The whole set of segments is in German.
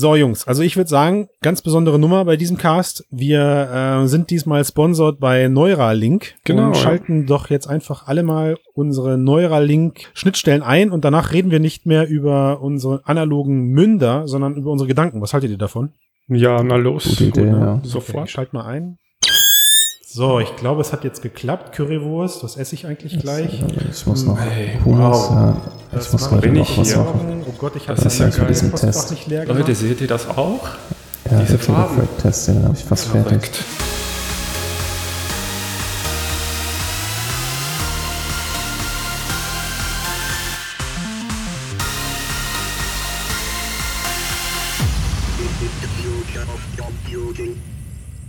So, Jungs, also ich würde sagen, ganz besondere Nummer bei diesem Cast. Wir äh, sind diesmal sponsored bei Neuralink Genau, und ja. schalten doch jetzt einfach alle mal unsere Neuralink-Schnittstellen ein und danach reden wir nicht mehr über unsere analogen Münder, sondern über unsere Gedanken. Was haltet ihr davon? Ja, na los. Gute Idee, ne? ja. Okay, Sofort. ich schalte mal ein. So, ich glaube, es hat jetzt geklappt. Currywurst, was esse ich eigentlich gleich? Ich muss noch Hey, Hummus, wow. ja. Das Ich muss mache heute bin noch ich was hier. machen. Oh Gott, ich habe Das ja. Diesen Test. nicht leer Leute, seht ihr das auch? Ja, Diese Farben. Test, den habe ich fast fertig.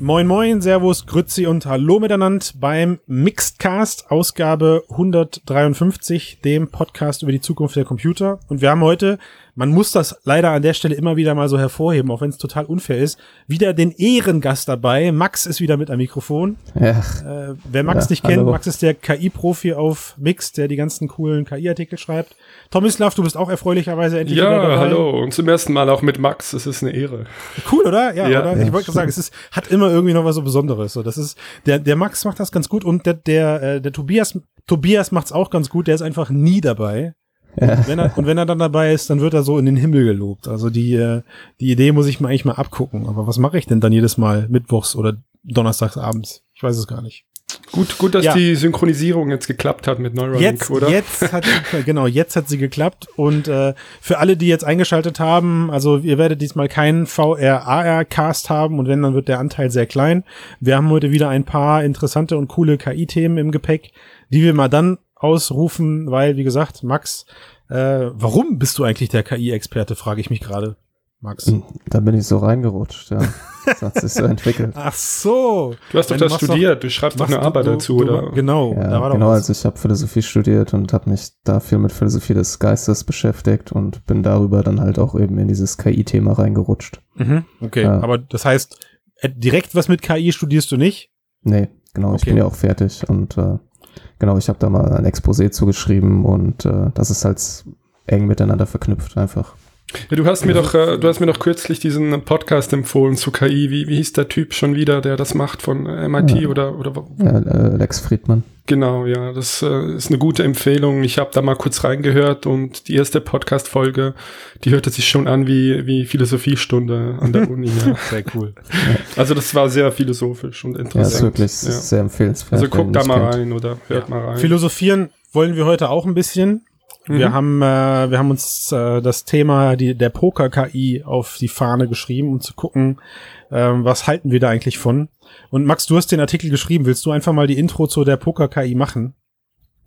Moin Moin, Servus, Grützi und Hallo miteinander beim Mixedcast, Ausgabe 153, dem Podcast über die Zukunft der Computer. Und wir haben heute, man muss das leider an der Stelle immer wieder mal so hervorheben, auch wenn es total unfair ist, wieder den Ehrengast dabei. Max ist wieder mit am Mikrofon. Ja, Äh, wer Max Ja, nicht kennt, hallo. Max ist der KI-Profi auf Mix, der die ganzen coolen KI-Artikel schreibt. Tomislav, du bist auch erfreulicherweise endlich wieder dabei. Ja, hallo. Und zum ersten Mal auch mit Max. Es ist eine Ehre. Cool, oder? Ja, Ja. oder? Ja, ich wollte sagen, es ist, hat immer irgendwie noch was so Besonderes. So, das ist, der, der Max macht das ganz gut und der, der, äh, der Tobias, Tobias macht's auch ganz gut. Der ist einfach nie dabei. Ja. Wenn er, und wenn er dann dabei ist, dann wird er so in den Himmel gelobt. Also die, äh, die Idee muss ich mir eigentlich mal abgucken. Aber was mache ich denn dann jedes Mal mittwochs oder donnerstags abends? Ich weiß es gar nicht. Gut, gut, dass Ja. die Synchronisierung jetzt geklappt hat mit Neuralink, Jetzt, oder? jetzt hat sie, genau, jetzt hat sie geklappt. Und äh, für alle, die jetzt eingeschaltet haben, also ihr werdet diesmal keinen VR-AR-Cast haben und wenn, dann wird der Anteil sehr klein. Wir haben heute wieder ein paar interessante und coole KI-Themen im Gepäck, die wir mal dann ausrufen, weil, wie gesagt, Max, äh, warum bist du eigentlich der KI-Experte, frage ich mich gerade. Max. Da bin ich so reingerutscht, ja. Das hat sich so entwickelt. Ach so. Du hast doch du das studiert. du schreibst doch eine Arbeit du- dazu, du- oder? Genau, da Ja, war genau, doch was. also ich habe Philosophie studiert und habe mich da viel mit Philosophie des Geistes beschäftigt und bin darüber dann halt auch eben in dieses KI-Thema reingerutscht. Mhm, okay, Ja. aber das heißt, äh, direkt was mit KI studierst du nicht? Nee, genau, ich Okay. bin ja auch fertig und äh, genau, ich habe da mal ein Exposé zugeschrieben und äh, das ist halt eng miteinander verknüpft einfach. Ja, du hast mir doch, äh, du hast mir doch kürzlich diesen Podcast empfohlen zu KI. Wie, wie hieß der Typ schon wieder, der das macht von äh, MIT Ja. oder, oder Ja, äh, Lex Friedman. Genau, ja, das äh, ist eine gute Empfehlung. Ich habe da mal kurz reingehört und die erste Podcast-Folge, die hörte sich schon an wie, wie Philosophiestunde an der Uni. ja. Sehr cool. Also das war sehr philosophisch und Ja, interessant. ist wirklich Ja. sehr empfehlenswert. Also guckt da mal kennt. rein oder hört mal rein. Philosophieren wollen wir heute auch ein bisschen. Wir Mhm. haben, äh, wir haben uns äh, das Thema die, der Poker-KI auf die Fahne geschrieben, um zu gucken, ähm, was halten wir da eigentlich von. Und Max, du hast den Artikel geschrieben. Willst du einfach mal die Intro zu der Poker-KI machen?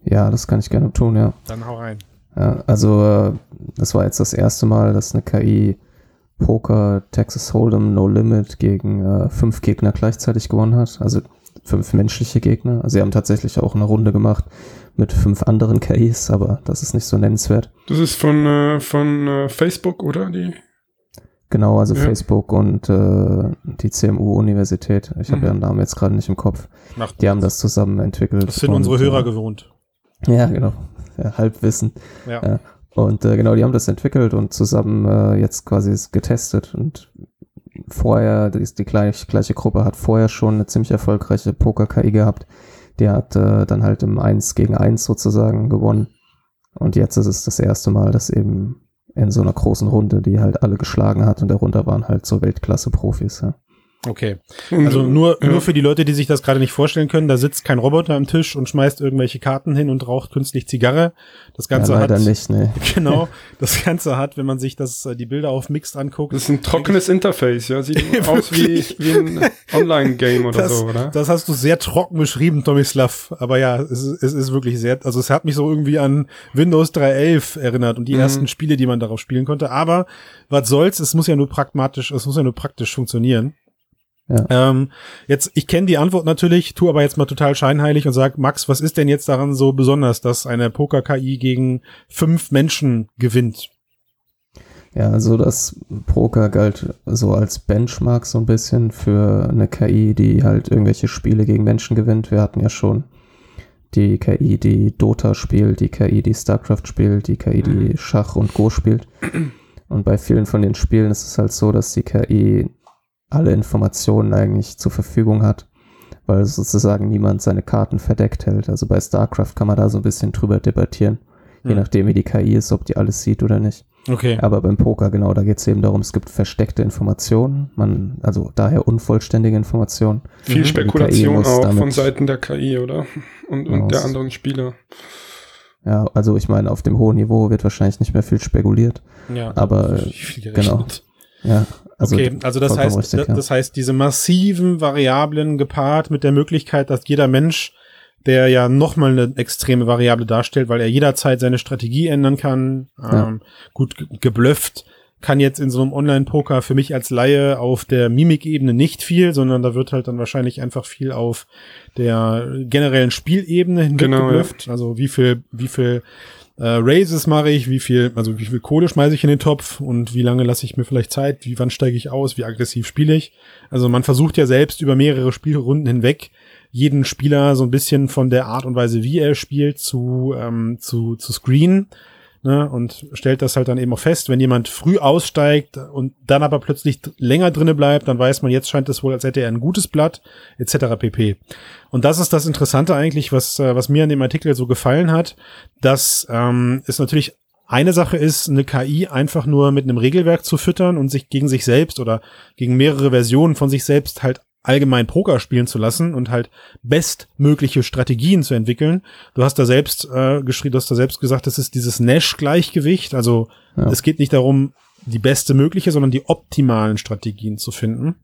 Ja, das kann ich gerne tun, ja. Dann hau rein. Ja, also äh, das war jetzt das erste Mal, dass eine KI Poker Texas Hold'em No Limit gegen äh, fünf Gegner gleichzeitig gewonnen hat. Also fünf menschliche Gegner. Also sie haben tatsächlich auch eine Runde gemacht mit fünf anderen KIs, aber das ist nicht so nennenswert. Das ist von, äh, von äh, Facebook, oder? Die? Genau, also Ja. Facebook und äh, die CMU-Universität. Ich habe Mhm. ihren Namen jetzt gerade nicht im Kopf. Macht Die haben das zusammen entwickelt. Das sind und, unsere Hörer äh, gewohnt. Ja, genau. Ja, Halbwissen. Ja. Ja. Und äh, genau, die haben das entwickelt und zusammen äh, jetzt quasi es getestet. Und vorher, die, die gleich, gleiche Gruppe hat vorher schon eine ziemlich erfolgreiche Poker-KI gehabt. Die hat äh, dann halt im 1 gegen 1 sozusagen gewonnen. Und jetzt ist es das erste Mal, dass eben in so einer großen Runde, die halt alle geschlagen hat und darunter waren halt so Weltklasse-Profis. Ja. Okay. Also nur, ja. nur für die Leute, die sich das gerade nicht vorstellen können, da sitzt kein Roboter am Tisch und schmeißt irgendwelche Karten hin und raucht künstlich Zigarre. Das Ganze ja, leider hat, nicht, ne. genau, das Ganze hat, wenn man sich das, äh, die Bilder auf Mixed anguckt, Das ist ein trockenes Interface, ja. Sieht aus wie, wie ein Online-Game oder das, so, oder? das hast du sehr trocken beschrieben, Tomislav. Aber ja, es ist, es ist wirklich sehr, also es hat mich so irgendwie an Windows 3.11 erinnert und die Mhm. ersten Spiele, die man darauf spielen konnte. Aber was soll's, es muss ja nur pragmatisch, es muss ja nur praktisch funktionieren. Ja. Ähm, jetzt, ich kenne die Antwort natürlich, tu aber jetzt mal total scheinheilig und sag, Max, was ist denn jetzt daran so besonders, dass eine Poker-KI gegen fünf Menschen gewinnt? Ja, also das Poker galt so als Benchmark so ein bisschen für eine KI, die halt irgendwelche Spiele gegen Menschen gewinnt. Wir hatten ja schon die KI, die Dota spielt, die KI, die StarCraft spielt, die KI, die Schach und Go spielt. Und bei vielen von den Spielen ist es halt so, dass die KI alle Informationen eigentlich zur Verfügung hat, weil sozusagen niemand seine Karten verdeckt hält. Also bei StarCraft kann man da so ein bisschen drüber debattieren, je Hm. nachdem wie die KI ist, ob die alles sieht oder nicht. Okay. Aber beim Poker, genau, da geht es eben darum, es gibt versteckte Informationen, man, also daher unvollständige Informationen. Viel Mhm. Spekulation auch von Seiten der KI, oder? Und, und der Aus- anderen Spieler. Ja, also ich meine, auf dem hohen Niveau wird wahrscheinlich nicht mehr viel spekuliert. ja. aber, viel genau. gerechnet. Ja, also okay, also das heißt, richtig, das, ja. das heißt, diese massiven Variablen gepaart mit der Möglichkeit, dass jeder Mensch, der ja nochmal eine extreme Variable darstellt, weil er jederzeit seine Strategie ändern kann, Ja. ähm, gut ge- geblufft, kann jetzt in so einem Online-Poker für mich als Laie auf der Mimikebene nicht viel, sondern da wird halt dann wahrscheinlich einfach viel auf der generellen Spielebene hinweg Genau, geblufft. Also wie viel, wie viel äh, Raises mache ich, wie viel, also wie viel Kohle schmeiße ich in den Topf und wie lange lasse ich mir vielleicht Zeit, wie wann steige ich aus, wie aggressiv spiele ich. Also man versucht ja selbst über mehrere Spielrunden hinweg jeden Spieler so ein bisschen von der Art und Weise, wie er spielt, zu, ähm, zu, zu screenen. Ne, und stellt das halt dann eben auch fest, wenn jemand früh aussteigt und dann aber plötzlich länger drinne bleibt, dann weiß man, jetzt scheint es wohl, als hätte er ein gutes Blatt, etc. pp. Und das ist das Interessante eigentlich, was, äh, was mir an dem Artikel so gefallen hat, dass ähm, es natürlich eine Sache ist, eine KI einfach nur mit einem Regelwerk zu füttern und sich gegen sich selbst oder gegen mehrere Versionen von sich selbst halt allgemein Poker spielen zu lassen und halt bestmögliche Strategien zu entwickeln. Du hast da selbst äh, geschrieben, du hast da selbst gesagt, das ist dieses Nash-Gleichgewicht. Also Ja. es geht nicht darum, die beste mögliche, sondern die optimalen Strategien zu finden.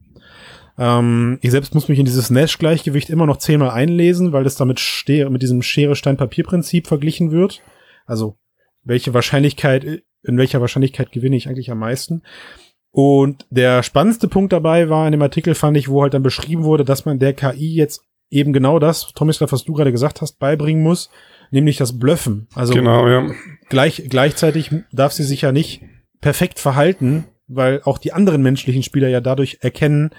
Ähm, ich selbst muss mich in dieses Nash-Gleichgewicht immer noch zehnmal einlesen, weil das damit Schere, mit diesem Schere-Stein-Papier-Prinzip verglichen wird. Also welche Wahrscheinlichkeit, in welcher Wahrscheinlichkeit gewinne ich eigentlich am meisten? Und der spannendste Punkt dabei war in dem Artikel, fand ich, wo halt dann beschrieben wurde, dass man der KI jetzt eben genau das, Tomislav, was du gerade gesagt hast, beibringen muss, nämlich das Blöffen. Also genau, ja. gleich, gleichzeitig darf sie sich ja nicht perfekt verhalten, weil auch die anderen menschlichen Spieler ja dadurch erkennen,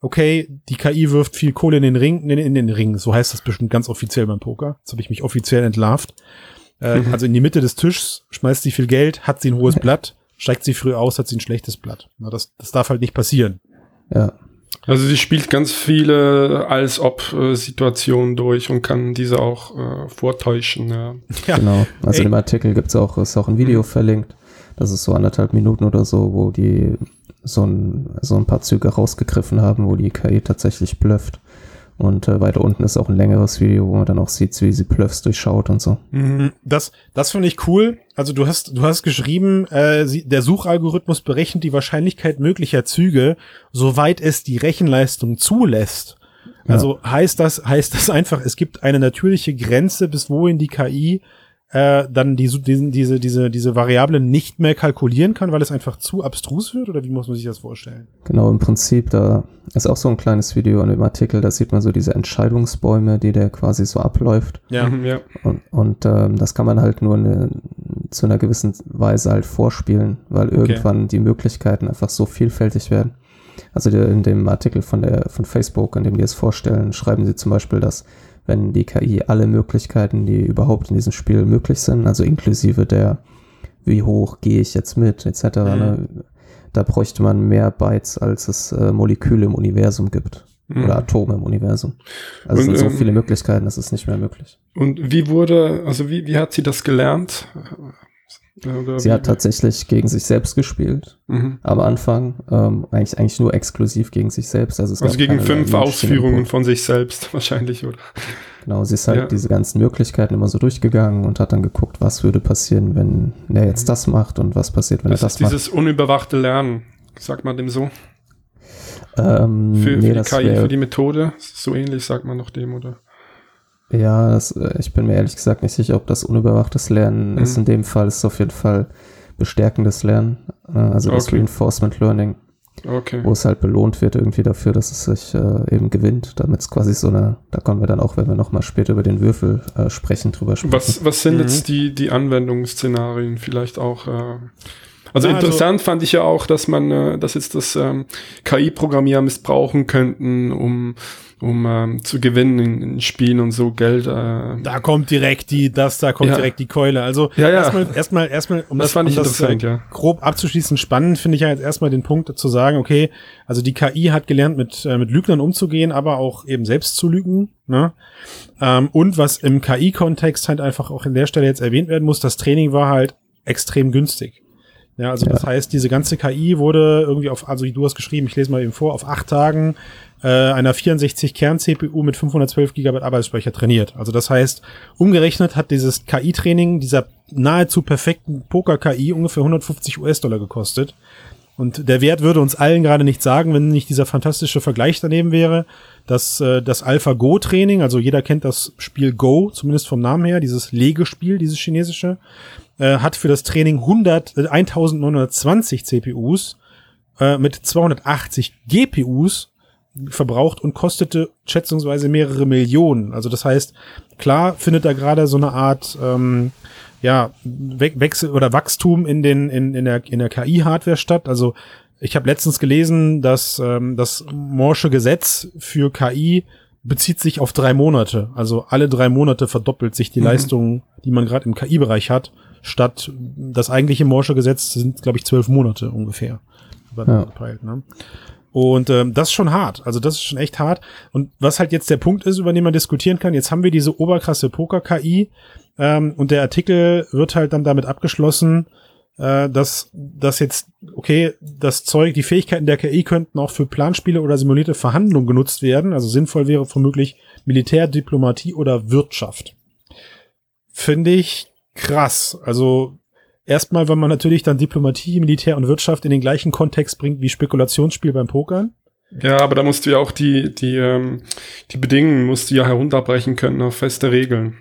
okay, die KI wirft viel Kohle in den Ring, in, in den Ring. So heißt das bestimmt ganz offiziell beim Poker. Jetzt habe ich mich offiziell entlarvt. Äh, Mhm. Also in die Mitte des Tischs schmeißt sie viel Geld, hat sie ein hohes Blatt, steigt sie früh aus, hat sie ein schlechtes Blatt. Na, das, das darf halt nicht passieren. ja, Also sie spielt ganz viele als ob Situationen durch und kann diese auch äh, vortäuschen. Ja. Ja. genau. Also Ey. dem Artikel gibt's auch, ist auch ein Video verlinkt. Das ist so anderthalb Minuten oder so, wo die so ein, so ein paar Züge rausgegriffen haben, wo die KI tatsächlich blufft. Und äh, weiter unten ist auch ein längeres Video, wo man dann auch sieht, wie sie Bluffs durchschaut und so. Mhm. Das, das finde ich cool. Also du hast, du hast geschrieben, äh, sie, der Suchalgorithmus berechnet die Wahrscheinlichkeit möglicher Züge, soweit es die Rechenleistung zulässt. Also heißt das, heißt das einfach, es gibt eine natürliche Grenze, bis wohin die KI äh, dann die, diesen, diese, diese, diese Variablen nicht mehr kalkulieren kann, weil es einfach zu abstrus wird? Oder wie muss man sich das vorstellen? Genau, im Prinzip, da ist auch so ein kleines Video an dem Artikel, da sieht man so diese Entscheidungsbäume, die der quasi so abläuft. Mhm, ja. Und, und ähm, das kann man halt nur eine, zu einer gewissen Weise halt vorspielen, weil irgendwann die Möglichkeiten einfach so vielfältig werden. Also der, in dem Artikel von der von Facebook, an dem die es vorstellen, schreiben sie zum Beispiel, dass wenn die KI alle Möglichkeiten, die überhaupt in diesem Spiel möglich sind, also inklusive der, wie hoch gehe ich jetzt mit, etc., ne, da bräuchte man mehr Bytes, als es äh, Moleküle im Universum gibt. Mhm. Oder Atome im Universum. Also es Und, sind so ähm, viele Möglichkeiten, das ist nicht mehr möglich. Und wie wurde, also wie, wie hat sie das gelernt? Sie hat tatsächlich gegen sich selbst gespielt. Mhm. Am Anfang ähm, eigentlich eigentlich nur exklusiv gegen sich selbst. Also, Also gegen fünf Ausführungen von sich selbst wahrscheinlich, oder? Genau, sie ist halt Ja. diese ganzen Möglichkeiten immer so durchgegangen und hat dann geguckt, was würde passieren, wenn er jetzt das macht und was passiert, wenn Das er ist das macht. dieses unüberwachte Lernen, sagt man dem so. Ähm, Für, nee, für die KI, wär, für die Methode, so ähnlich sagt man noch dem, oder? Ja, das, äh, ich bin mir ehrlich gesagt nicht sicher, ob das unüberwachtes Lernen Mhm. ist. In dem Fall ist es auf jeden Fall bestärkendes Lernen, äh, also das Okay. Reinforcement Learning. Okay. wo es halt belohnt wird irgendwie dafür, dass es sich äh, eben gewinnt, damit es quasi so eine, da kommen wir dann auch, wenn wir nochmal später über den Würfel äh, sprechen, drüber sprechen. Was, was sind Mhm. jetzt die, die Anwendungsszenarien? Vielleicht auch, äh, Also Ja, interessant fand ich ja auch, dass man, äh, dass jetzt das ähm, KI-Programmierer missbrauchen könnten, um um ähm, zu gewinnen in, in Spielen und so Geld. Äh, Da kommt direkt die, das, da kommt Ja. direkt die Keule. Also Ja, ja. erstmal, erstmal, erstmal, um Das das, fand um ich das interessant, äh, ja. grob abzuschließen, spannend finde ich ja jetzt erstmal den Punkt zu sagen, okay, also die KI hat gelernt, mit, äh, mit Lügnern umzugehen, aber auch eben selbst zu lügen. Ne? Ähm, und was im KI-Kontext halt einfach auch in der Stelle jetzt erwähnt werden muss, das Training war halt extrem günstig. Ja, also das heißt, diese ganze KI wurde irgendwie auf, also du hast geschrieben, ich lese mal eben vor, auf acht Tagen äh, einer 64-Kern-CPU mit 512 GB Arbeitsspeicher trainiert. Also das heißt, umgerechnet hat dieses KI-Training dieser nahezu perfekten Poker-KI ungefähr 150 US-Dollar gekostet. Und der Wert würde uns allen gerade nicht sagen, wenn nicht dieser fantastische Vergleich daneben wäre, dass äh, das AlphaGo-Training, also jeder kennt das Spiel Go, zumindest vom Namen her, dieses Legespiel, dieses chinesische, äh, hat für das Training 100, äh, 1920 CPUs äh, mit 280 GPUs verbraucht und kostete schätzungsweise mehrere Millionen. Also das heißt, klar findet da gerade so eine Art ähm, ja, We Wechsel oder Wachstum in den in, in der in der KI-Hardware statt. Also ich habe letztens gelesen, dass ähm, das Morsche Gesetz für KI bezieht sich auf drei Monate. Also alle drei Monate verdoppelt sich die Mhm. Leistung, die man gerade im KI-Bereich hat, statt das eigentliche Morsche Gesetz sind, glaube ich, zwölf Monate ungefähr. Ne? Und ähm, das ist schon hart. Also das ist schon echt hart. Und was halt jetzt der Punkt ist, über den man diskutieren kann, jetzt haben wir diese oberkrasse Poker-KI ähm, und der Artikel wird halt dann damit abgeschlossen, äh, dass dass jetzt, okay, das Zeug, die Fähigkeiten der KI könnten auch für Planspiele oder simulierte Verhandlungen genutzt werden. Also sinnvoll wäre womöglich Militär, Diplomatie oder Wirtschaft. Finde ich krass. Also erstmal, weil man natürlich dann Diplomatie, Militär und Wirtschaft in den gleichen Kontext bringt wie Spekulationsspiel beim Pokern. ja, aber da musst du ja auch die, die, ähm, die Bedingungen musst du ja herunterbrechen können auf feste Regeln.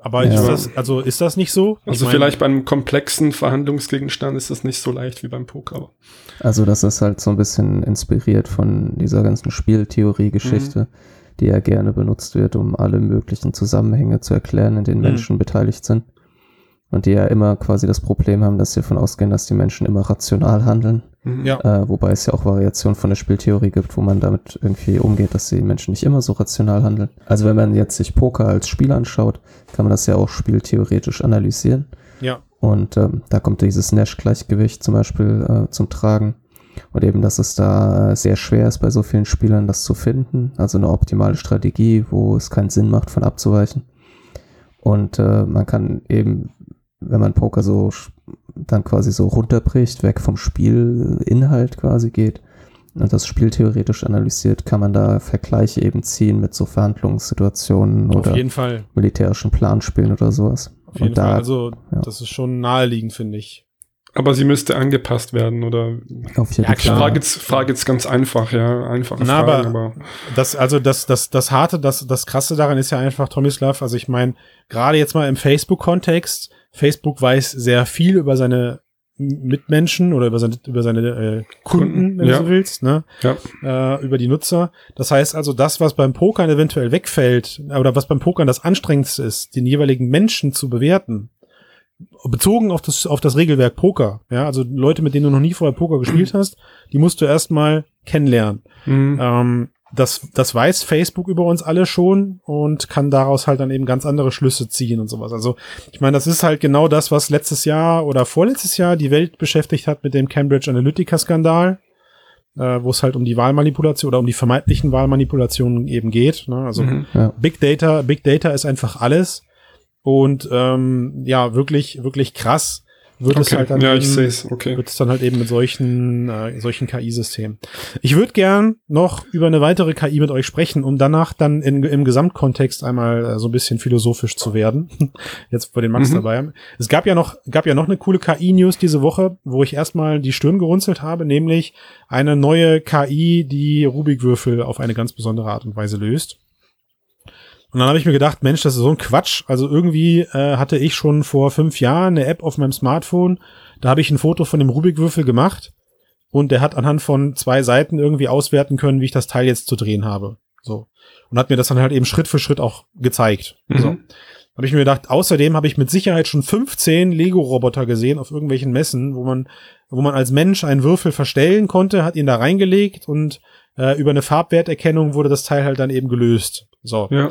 Aber Ja. ist das, also ist das nicht so? Ich Also mein, vielleicht bei einem komplexen Verhandlungsgegenstand ist das nicht so leicht wie beim Poker. Also das ist halt so ein bisschen inspiriert von dieser ganzen Spieltheorie-Geschichte, die ja gerne benutzt wird, um alle möglichen Zusammenhänge zu erklären, in denen Mhm. Menschen beteiligt sind. Und die ja immer quasi das Problem haben, dass sie davon ausgehen, dass die Menschen immer rational handeln. Mhm. Ja. Äh, wobei es ja auch Variationen von der Spieltheorie gibt, wo man damit irgendwie umgeht, dass die Menschen nicht immer so rational handeln. Also wenn man jetzt sich Poker als Spiel anschaut, kann man das ja auch spieltheoretisch analysieren. Ja. Und ähm, da kommt dieses Nash-Gleichgewicht zum Beispiel äh, zum Tragen. Und eben, dass es da äh, sehr schwer ist, bei so vielen Spielern das zu finden. Also eine optimale Strategie, wo es keinen Sinn macht, von abzuweichen. Und äh, man kann eben, wenn man Poker so dann quasi so runterbricht, weg vom Spielinhalt quasi geht und das spieltheoretisch analysiert, kann man da Vergleiche eben ziehen mit so Verhandlungssituationen Auf oder jeden Fall. militärischen Planspielen oder sowas. Auf jeden und da, Fall. Also, ja. das ist schon naheliegend, finde ich. Aber sie müsste angepasst werden, oder? auf jeden Ja, Ich klar. frage jetzt, frage jetzt ganz einfach, ja, einfache Na, Fragen, aber- aber, Das, also das, das, das Harte, das, das Krasse daran ist ja einfach, Tomislav, also ich meine, gerade jetzt mal im Facebook-Kontext, Facebook weiß sehr viel über seine Mitmenschen oder über seine, über seine äh, Kunden, Kunden, wenn ja. du so willst, ne? ja. äh, über die Nutzer. Das heißt also, das, was beim Pokern eventuell wegfällt, oder was beim Pokern das Anstrengendste ist, den jeweiligen Menschen zu bewerten, bezogen auf das, auf das Regelwerk Poker, ja, also Leute, mit denen du noch nie vorher Poker gespielt hast, die musst du erstmal kennenlernen. Mhm. Ähm, das, das weiß Facebook über uns alle schon und kann daraus halt dann eben ganz andere Schlüsse ziehen und sowas. Also, ich meine, das ist halt genau das, was letztes Jahr oder vorletztes Jahr die Welt beschäftigt hat mit dem Cambridge Analytica-Skandal, äh, wo es halt um die Wahlmanipulation oder um die vermeintlichen Wahlmanipulationen eben geht. Ne? Also, Mhm. Ja. Big Data, Big Data ist einfach alles. Und ähm, ja, wirklich, wirklich krass wird es Okay. halt dann ja, ich eben- es, okay. wird es dann halt eben mit solchen, äh, solchen KI-Systemen. Ich würde gern noch über eine weitere KI mit euch sprechen, um danach dann in, im Gesamtkontext einmal äh, so ein bisschen philosophisch zu werden. Jetzt, wo den Max Mhm. dabei. Es gab ja noch, gab ja noch eine coole KI-News diese Woche, wo ich erstmal die Stirn gerunzelt habe, nämlich eine neue KI, die Rubikwürfel auf eine ganz besondere Art und Weise löst. Und dann habe ich mir gedacht, Mensch, das ist so ein Quatsch. Also irgendwie äh, hatte ich schon vor fünf Jahren eine App auf meinem Smartphone. Da habe ich ein Foto von dem Rubikwürfel gemacht und der hat anhand von zwei Seiten irgendwie auswerten können, wie ich das Teil jetzt zu drehen habe. So. Und hat mir das dann halt eben Schritt für Schritt auch gezeigt. Mhm. So. Habe ich mir gedacht, außerdem habe ich mit Sicherheit schon 15 Lego-Roboter gesehen auf irgendwelchen Messen, wo man, wo man als Mensch einen Würfel verstellen konnte, hat ihn da reingelegt und äh, über eine Farbwerterkennung wurde das Teil halt dann eben gelöst. So. Ja.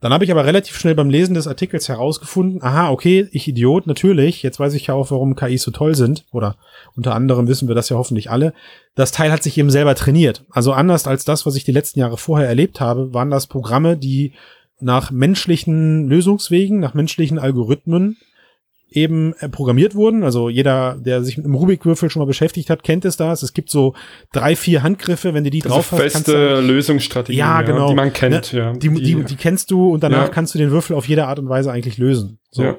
Dann habe ich aber relativ schnell beim Lesen des Artikels herausgefunden, aha, okay, ich Idiot, natürlich, jetzt weiß ich ja auch, warum KIs so toll sind, oder unter anderem wissen wir das ja hoffentlich alle. Das Teil hat sich eben selber trainiert. Also anders als das, was ich die letzten Jahre vorher erlebt habe, waren das Programme, die nach menschlichen Lösungswegen, nach menschlichen Algorithmen eben äh, programmiert wurden. Also jeder, der sich mit einem Rubikwürfel schon mal beschäftigt hat, kennt es das. Es gibt so drei, vier Handgriffe, wenn du die Also drauf hast, feste Lösungsstrategien, Ja, genau. die man kennt. Ne? ja. die, die, die kennst du und danach Ja. kannst du den Würfel auf jede Art und Weise eigentlich lösen. So. ja.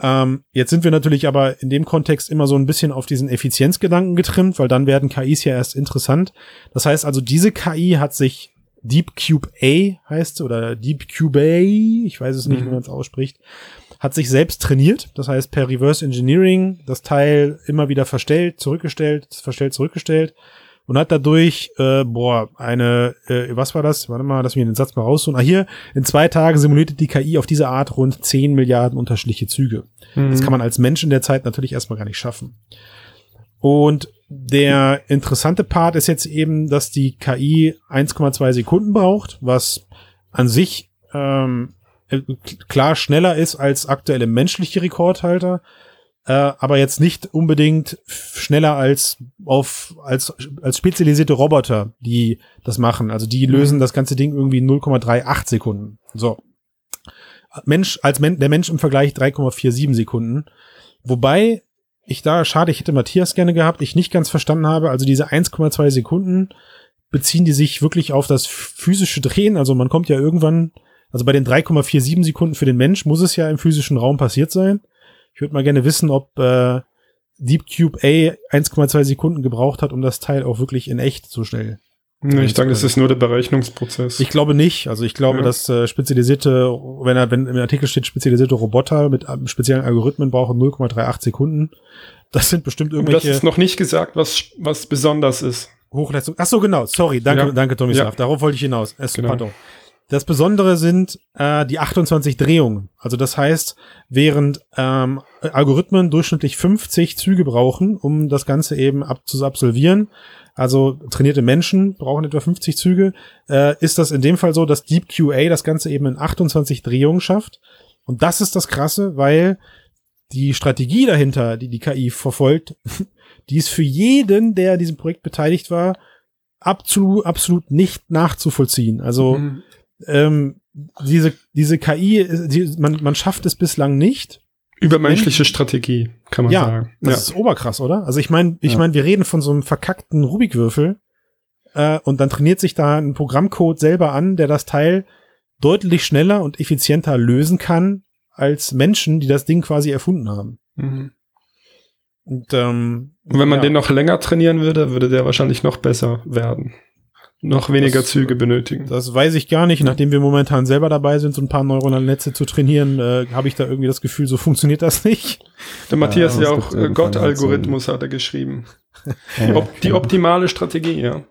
Ähm, jetzt sind wir natürlich aber in dem Kontext immer so ein bisschen auf diesen Effizienzgedanken getrimmt, weil dann werden KIs ja erst interessant. Das heißt also, diese KI hat sich Deep Cube A heißt oder Deep Cube A, ich weiß es nicht, Mhm. wie man es ausspricht, hat sich selbst trainiert. Das heißt, per Reverse Engineering das Teil immer wieder verstellt, zurückgestellt, verstellt, zurückgestellt und hat dadurch, äh, boah, eine, äh, was war das? Warte mal, lass mich den Satz mal raussuchen. Ah, hier, in zwei Tagen simulierte die KI auf diese Art rund 10 Milliarden unterschiedliche Züge. Das kann man als Mensch in der Zeit natürlich erstmal gar nicht schaffen. Und der interessante Part ist jetzt eben, dass die KI 1,2 Sekunden braucht, was an sich ähm, äh, klar schneller ist als aktuelle menschliche Rekordhalter, äh, aber jetzt nicht unbedingt schneller als auf als als spezialisierte Roboter, die das machen. Also die lösen das ganze Ding irgendwie in 0,38 Sekunden. So. Mensch als Men der Mensch im Vergleich 3,47 Sekunden. Wobei ich da, schade, ich hätte Matthias gerne gehabt, ich nicht ganz verstanden habe, also diese 1,2 Sekunden beziehen die sich wirklich auf das physische Drehen, also man kommt ja irgendwann, also bei den 3,47 Sekunden für den Mensch muss es ja im physischen Raum passiert sein. Ich würde mal gerne wissen, ob äh, Deep Cube A 1,2 Sekunden gebraucht hat, um das Teil auch wirklich in echt so schnell Ich denke, das ist nur der Berechnungsprozess. ich glaube nicht. Also ich glaube, Ja. dass äh, spezialisierte, wenn er, wenn im Artikel steht, spezialisierte Roboter mit ähm, speziellen Algorithmen brauchen 0,38 Sekunden. Das sind bestimmt Aber das irgendwelche ist noch nicht gesagt, was, was besonders ist. Hochleistung. Ach so, genau. Sorry, danke, Ja. danke, Tomislav. Ja. Darauf wollte ich hinaus. Es, Genau. pardon. Das Besondere sind äh, die 28 Drehungen. Also das heißt, während ähm, Algorithmen durchschnittlich 50 Züge brauchen, um das Ganze eben ab zu absolvieren, also trainierte Menschen brauchen etwa 50 Züge, äh, ist das in dem Fall so, dass Deep QA das Ganze eben in 28 Drehungen schafft. Und das ist das Krasse, weil die Strategie dahinter, die die KI verfolgt, die ist für jeden, der an diesem Projekt beteiligt war, absolut, absolut nicht nachzuvollziehen. Also Mhm. ähm, diese, diese KI, die, man, man schafft es bislang nicht. Übermenschliche Strategie, kann man ja, sagen. das ja. ist oberkrass, oder? Also ich meine, ich Ja. meine, wir reden von so einem verkackten Rubikwürfel äh, und dann trainiert sich da ein Programmcode selber an, der das Teil deutlich schneller und effizienter lösen kann als Menschen, die das Ding quasi erfunden haben. Mhm. Und, ähm, Und wenn man ja. den noch länger trainieren würde, würde der wahrscheinlich noch besser werden. Noch weniger Das- Züge benötigen. Das weiß ich gar nicht. Nachdem wir momentan selber dabei sind, so ein paar neuronale Netze zu trainieren, äh, habe ich da irgendwie das Gefühl, so funktioniert das nicht. Der Matthias Ja, ja auch äh, irgendwann halt Gott-Algorithmus hat er geschrieben. Ja, Op die optimale Strategie, ja.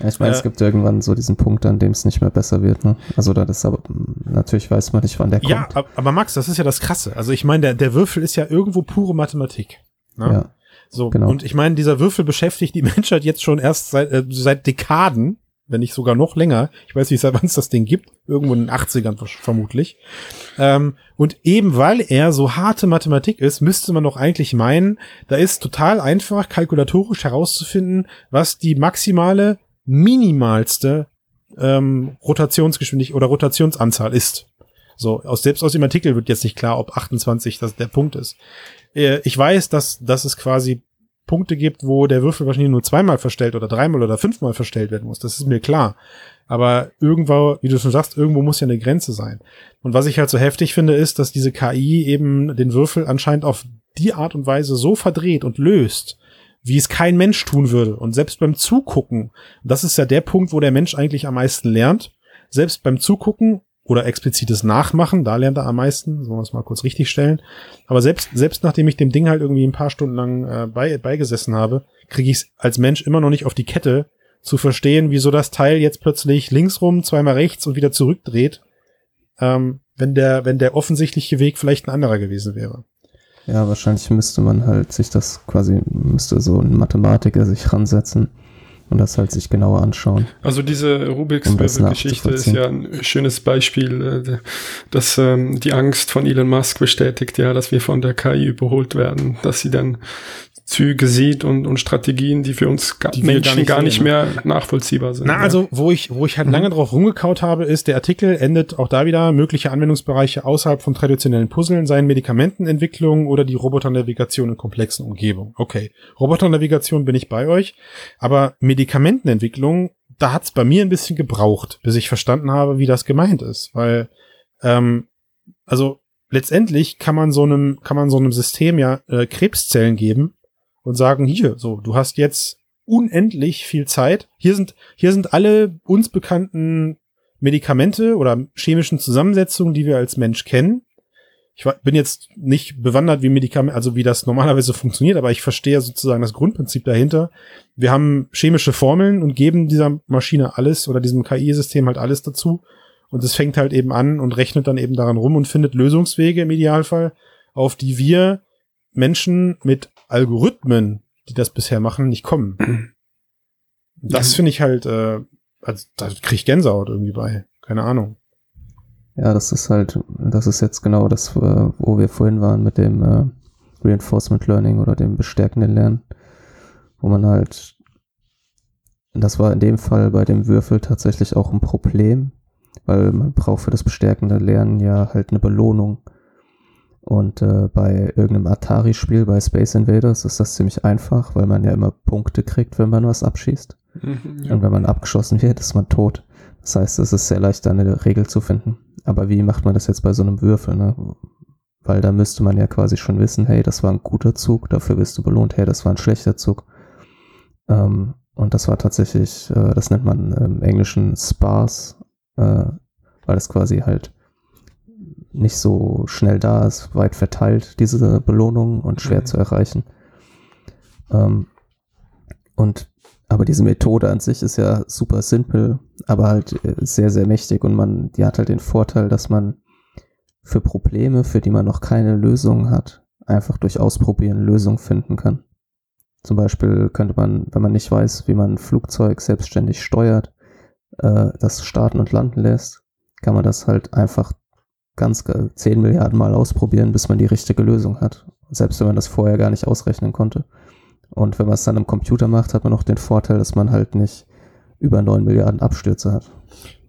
Ja, ich meine, es gibt irgendwann so diesen Punkt, an dem es nicht mehr besser wird. Ne? Also da das aber natürlich weiß man nicht, wann der Ja, kommt. ab- aber Max, das ist ja das Krasse. Also ich meine, der, der Würfel ist ja irgendwo pure Mathematik. Ne? Ja. So, genau. und ich meine, dieser Würfel beschäftigt die Menschheit jetzt schon erst seit, äh, seit Dekaden, wenn nicht sogar noch länger. Ich weiß nicht, seit wann es das Ding gibt. Irgendwo in den 80ern wahrsch- vermutlich. Ähm, und eben weil er so harte Mathematik ist, müsste man doch eigentlich meinen, da ist total einfach kalkulatorisch herauszufinden, was die maximale, minimalste ähm, Rotationsgeschwindigkeit oder Rotationsanzahl ist. So, aus, selbst aus dem Artikel wird jetzt nicht klar, ob 28 das der Punkt ist. Äh, ich weiß, dass, dass es quasi Punkte gibt, wo der Würfel wahrscheinlich nur zweimal verstellt oder dreimal oder fünfmal verstellt werden muss. Das ist mir klar. Aber irgendwo, wie du schon sagst, irgendwo muss ja eine Grenze sein. Und was ich halt so heftig finde, ist, dass diese KI eben den Würfel anscheinend auf die Art und Weise so verdreht und löst, wie es kein Mensch tun würde. Und selbst beim Zugucken, das ist ja der Punkt, wo der Mensch eigentlich am meisten lernt, selbst beim Zugucken oder explizites Nachmachen, da lernt er am meisten, sollen wir es mal kurz richtig stellen. Aber selbst, selbst nachdem ich dem Ding halt irgendwie ein paar Stunden lang äh, bei, beigesessen habe, kriege ich es als Mensch immer noch nicht auf die Kette, zu verstehen, wieso das Teil jetzt plötzlich links zweimal rechts und wieder zurückdreht. Ähm, wenn der, wenn der offensichtliche Weg vielleicht ein anderer gewesen wäre. Ja, wahrscheinlich müsste man halt sich das quasi, müsste so ein Mathematiker sich ransetzen und das halt sich genauer anschauen. Also diese Rubiks Um Geschichte ist ja ein schönes Beispiel, äh, dass ähm, die Angst von Elon Musk bestätigt ja, dass wir von der KI überholt werden, dass sie dann Züge sieht und, und Strategien, die für uns Die Menschen gar gar nicht nicht, sehen, mehr nachvollziehbar sind. Na, ja. also, wo ich, wo ich halt lange drauf rumgekaut habe, ist, der Artikel endet auch da wieder mögliche Anwendungsbereiche außerhalb von traditionellen Puzzeln, seien Medikamentenentwicklung oder die Roboternavigation in komplexen Umgebungen. Okay. Roboternavigation bin ich bei euch, aber Medikamentenentwicklung, da hat's bei mir ein bisschen gebraucht, bis ich verstanden habe, wie das gemeint ist. Weil, ähm, also letztendlich kann man so einem, kann man so einem System ja äh, Krebszellen geben und sagen, hier, so, du hast jetzt unendlich viel Zeit. Hier sind, hier sind alle uns bekannten Medikamente oder chemischen Zusammensetzungen, die wir als Mensch kennen. Ich bin jetzt nicht bewandert, wie Medikamente, also wie das normalerweise funktioniert, aber ich verstehe sozusagen das Grundprinzip dahinter. Wir haben chemische Formeln und geben dieser Maschine alles oder diesem KI-System halt alles dazu. Und es fängt halt eben an und rechnet dann eben daran rum und findet Lösungswege im Idealfall, auf die wir Menschen mit Algorithmen, die das bisher machen, nicht kommen. Das finde ich halt, äh, also da kriege ich Gänsehaut irgendwie bei. Keine Ahnung. Ja, das ist halt, das ist jetzt genau das, wo wir vorhin waren mit dem äh, Reinforcement Learning oder dem bestärkenden Lernen, wo man halt, das war in dem Fall bei dem Würfel tatsächlich auch ein Problem, weil man braucht für das bestärkende Lernen ja halt eine Belohnung. Und äh, bei irgendeinem Atari-Spiel, bei Space Invaders, ist das ziemlich einfach, weil man ja immer Punkte kriegt, wenn man was abschießt. Mhm, ja. Und wenn man abgeschossen wird, ist man tot. Das heißt, es ist sehr leicht, da eine Regel zu finden. Aber wie macht man das jetzt bei so einem Würfel? Ne? Weil da müsste man ja quasi schon wissen, hey, das war ein guter Zug, dafür wirst du belohnt, hey, das war ein schlechter Zug. Ähm, und das war tatsächlich, äh, das nennt man im Englischen Sparse, äh, weil es quasi halt nicht so schnell da ist, weit verteilt, diese Belohnung und schwer Mhm. zu erreichen. Ähm, und aber diese Methode an sich ist ja super simpel, aber halt äh, sehr, sehr mächtig und man, die hat halt den Vorteil, dass man für Probleme, für die man noch keine Lösung hat, einfach durch Ausprobieren Lösungen finden kann. Zum Beispiel könnte man, wenn man nicht weiß, wie man ein Flugzeug selbstständig steuert, äh, das starten und landen lässt, kann man das halt einfach ganz ge- 10 Milliarden Mal ausprobieren, bis man die richtige Lösung hat. Selbst wenn man das vorher gar nicht ausrechnen konnte. Und wenn man es dann im Computer macht, hat man noch den Vorteil, dass man halt nicht über 9 Milliarden Abstürze hat.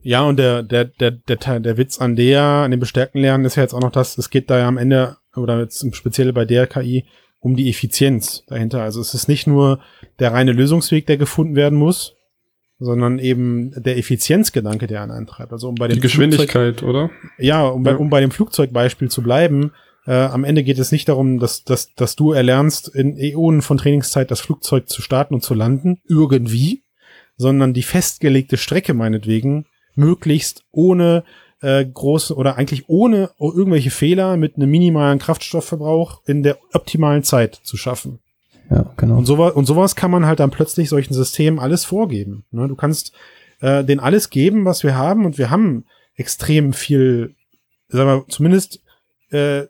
Ja, und der, der, der, der, der Witz an der, an dem bestärkten Lernen ist ja jetzt auch noch das, es geht da ja am Ende, oder jetzt speziell bei der KI, um die Effizienz dahinter. Also es ist nicht nur der reine Lösungsweg, der gefunden werden muss, sondern eben der Effizienzgedanke, der einen antreibt. Also um bei dem Die Flugzeug- Geschwindigkeit, oder? Ja, um bei, Ja. um bei dem Flugzeugbeispiel zu bleiben, äh, am Ende geht es nicht darum, dass, dass, dass du erlernst, in Äonen von Trainingszeit das Flugzeug zu starten und zu landen, irgendwie, sondern die festgelegte Strecke meinetwegen möglichst ohne äh, große oder eigentlich ohne irgendwelche Fehler mit einem minimalen Kraftstoffverbrauch in der optimalen Zeit zu schaffen. Ja, genau. Und sowas, und sowas kann man halt dann plötzlich solchen Systemen alles vorgeben. Ne? Du kannst äh, denen alles geben, was wir haben, und wir haben extrem viel, sagen wir, zumindest äh,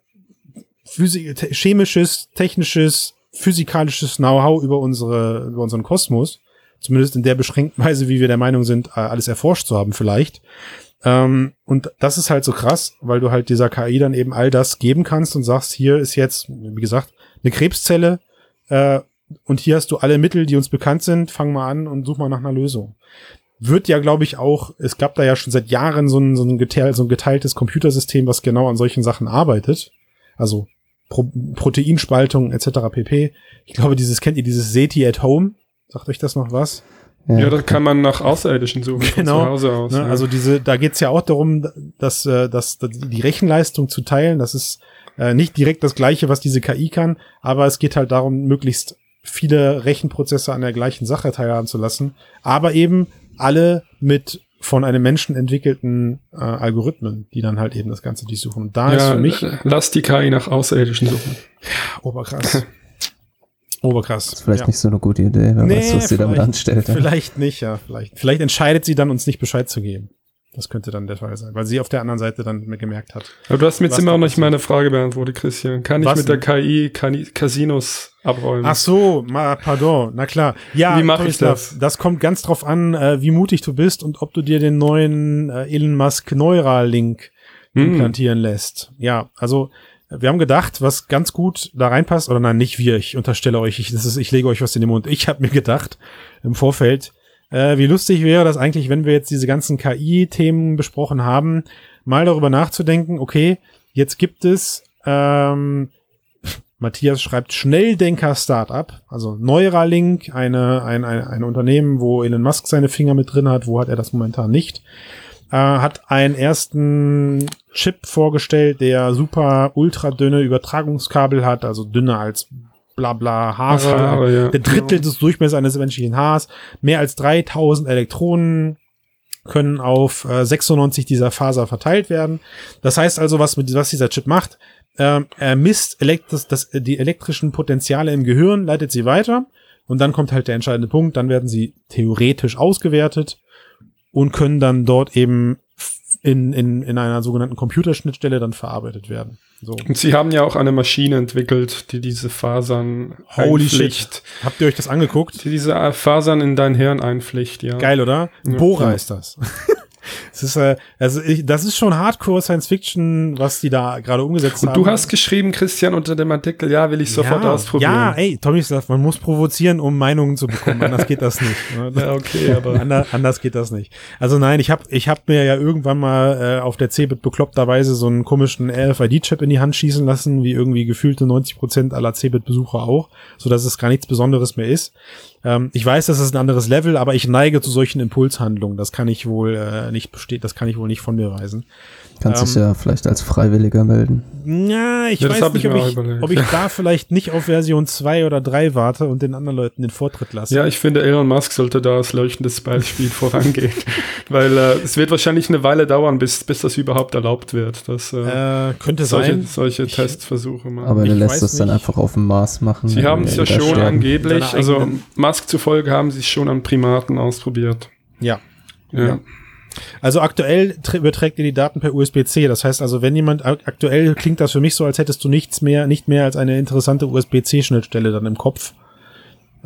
Physik, chemisches, technisches, physikalisches Know-how über unsere, über unseren Kosmos. Zumindest in der beschränkten Weise, wie wir der Meinung sind, äh, alles erforscht zu haben, vielleicht. Ähm, und das ist halt so krass, weil du halt dieser KI dann eben all das geben kannst und sagst, hier ist jetzt, wie gesagt, eine Krebszelle, äh, und hier hast du alle Mittel, die uns bekannt sind. Fang mal an und such mal nach einer Lösung. Wird ja, glaube ich, auch, es gab da ja schon seit Jahren so ein, so ein, geteil, so ein geteiltes Computersystem, was genau an solchen Sachen arbeitet. Also Pro Proteinspaltung etc. pp. Ich glaube, dieses kennt ihr, dieses SETI at Home. Sagt euch das noch was? Ja, da kann man nach Außerirdischen suchen, Genau, von zu Hause aus. Ne? ja. Also diese, da geht's ja auch darum, dass, äh, dass, dass die Rechenleistung zu teilen. Das ist äh, nicht direkt das Gleiche, was diese KI kann, aber es geht halt darum, möglichst viele Rechenprozesse an der gleichen Sache teilhaben zu lassen, aber eben alle mit von einem Menschen entwickelten äh, Algorithmen, die dann halt eben das Ganze durchsuchen. Und da ist ja, für mich äh, lass die KI nach Außerirdischen suchen. oberkrass. oberkrass. ist vielleicht ja. nicht so eine gute Idee, wer weiß, was sie damit vielleicht- anstellt. ja. Vielleicht nicht, ja, vielleicht. Vielleicht entscheidet sie dann, uns nicht Bescheid zu geben. Das könnte dann der Fall sein, weil sie auf der anderen Seite dann gemerkt hat. Aber du hast mir jetzt immer noch nicht meine Frage beantwortet, Christian. Kann ich Was mit der KI Casinos abräumen? Ach so, ma, pardon, na klar. Ja, Wie mach ich das? Das kommt ganz drauf an, äh, wie mutig du bist und ob du dir den neuen äh, Elon Musk Neuralink Hm. implantieren lässt. Ja, also wir haben gedacht, was ganz gut da reinpasst, oder nein, nicht wir, ich unterstelle euch, ich, das ist, ich lege euch was in den Mund. Ich habe mir gedacht im Vorfeld, äh, wie lustig wäre das eigentlich, wenn wir jetzt diese ganzen KI-Themen besprochen haben, mal darüber nachzudenken, okay, jetzt gibt es, ähm, Matthias schreibt Schnelldenker-Startup, also Neuralink, eine, ein, ein, ein Unternehmen, wo Elon Musk seine Finger mit drin hat, wo hat er das momentan nicht äh, hat einen ersten Chip vorgestellt, der super ultra dünne Übertragungskabel hat, also dünner als bla bla Haare, Haare, ja. der Drittel des Durchmessers eines menschlichen Haars, mehr als 3000 Elektronen können auf äh, 96 dieser Faser verteilt werden. Das heißt also, was, mit, was dieser Chip macht, ähm, er misst elektris, das, die elektrischen Potenziale im Gehirn, leitet sie weiter und dann kommt halt der entscheidende Punkt, dann werden sie theoretisch ausgewertet und können dann dort eben in, in, in einer sogenannten Computerschnittstelle dann verarbeitet werden. So. Und sie haben ja auch eine Maschine entwickelt, die diese Fasern Holy shit. Habt ihr euch das angeguckt? Die diese Fasern in dein Hirn einpflicht, ja. Geil, oder? Ja. Ja. ist das. Es ist, äh, also ich, das ist schon Hardcore Science Fiction, was die da gerade umgesetzt Und haben. du hast geschrieben, Christian, unter dem Artikel, ja, will ich sofort ja, ausprobieren. Ja, ey, Tommy sagt, man muss provozieren, um Meinungen zu bekommen. Anders geht das nicht. ne? Ja, okay, aber Anders, anders geht das nicht. Also nein, ich habe ich hab mir ja irgendwann mal äh, auf der CeBIT bekloppterweise so einen komischen RFID-Chip in die Hand schießen lassen, wie irgendwie gefühlte 90 Prozent aller CeBIT-Besucher auch, so dass es gar nichts Besonderes mehr ist. Ähm, ich weiß, das ist ein anderes Level, aber ich neige zu solchen Impulshandlungen. Das kann ich wohl äh, nicht bestehen, das kann ich wohl nicht von mir weisen. Kannst Ähm, dich ja vielleicht als Freiwilliger melden. Ja, ich Ja, das weiß nicht, ich ob ich, überlegt. ob ich da vielleicht nicht auf Version 2 oder 3 warte und den anderen Leuten den Vortritt lasse. Ja, ich finde, Elon Musk sollte da als leuchtendes Beispiel vorangehen. Weil äh, es wird wahrscheinlich eine Weile dauern, bis, bis das überhaupt erlaubt wird, dass äh, Äh, könnte solche, sein. solche Ich- Testversuche machen. Aber er lässt das dann nicht. einfach auf dem Mars machen. sie dann haben es ja schon angeblich, also eigenen- Musk zufolge haben sie es schon an Primaten ausprobiert. Ja. Ja. Ja. Also aktuell tr- überträgt ihr die Daten per USB-C. Das heißt also, wenn jemand ak- aktuell klingt das für mich so, als hättest du nichts mehr, nicht mehr als eine interessante USB-C-Schnittstelle dann im Kopf,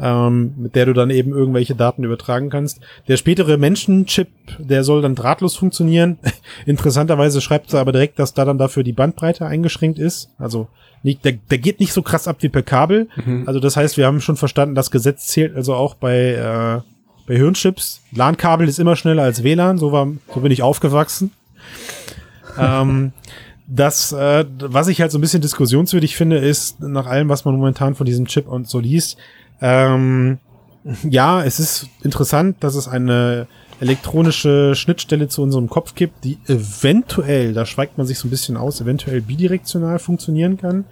ähm, mit der du dann eben irgendwelche Daten übertragen kannst. Der spätere Menschenchip, der soll dann drahtlos funktionieren. Interessanterweise schreibt er aber direkt, dass da dann dafür die Bandbreite eingeschränkt ist. Also nicht, der, der geht nicht so krass ab wie per Kabel. Mhm. Also das heißt, wir haben schon verstanden, das Gesetz zählt also auch bei, äh, bei Hirnchips. LAN-Kabel ist immer schneller als WLAN, so, war, so bin ich aufgewachsen. ähm, das, äh, was ich halt so ein bisschen diskussionswürdig finde, ist, nach allem, was man momentan von diesem Chip und so liest, ähm, ja, es ist interessant, dass es eine elektronische Schnittstelle zu unserem Kopf gibt, die eventuell, da schweigt man sich so ein bisschen aus, eventuell bidirektional funktionieren kann.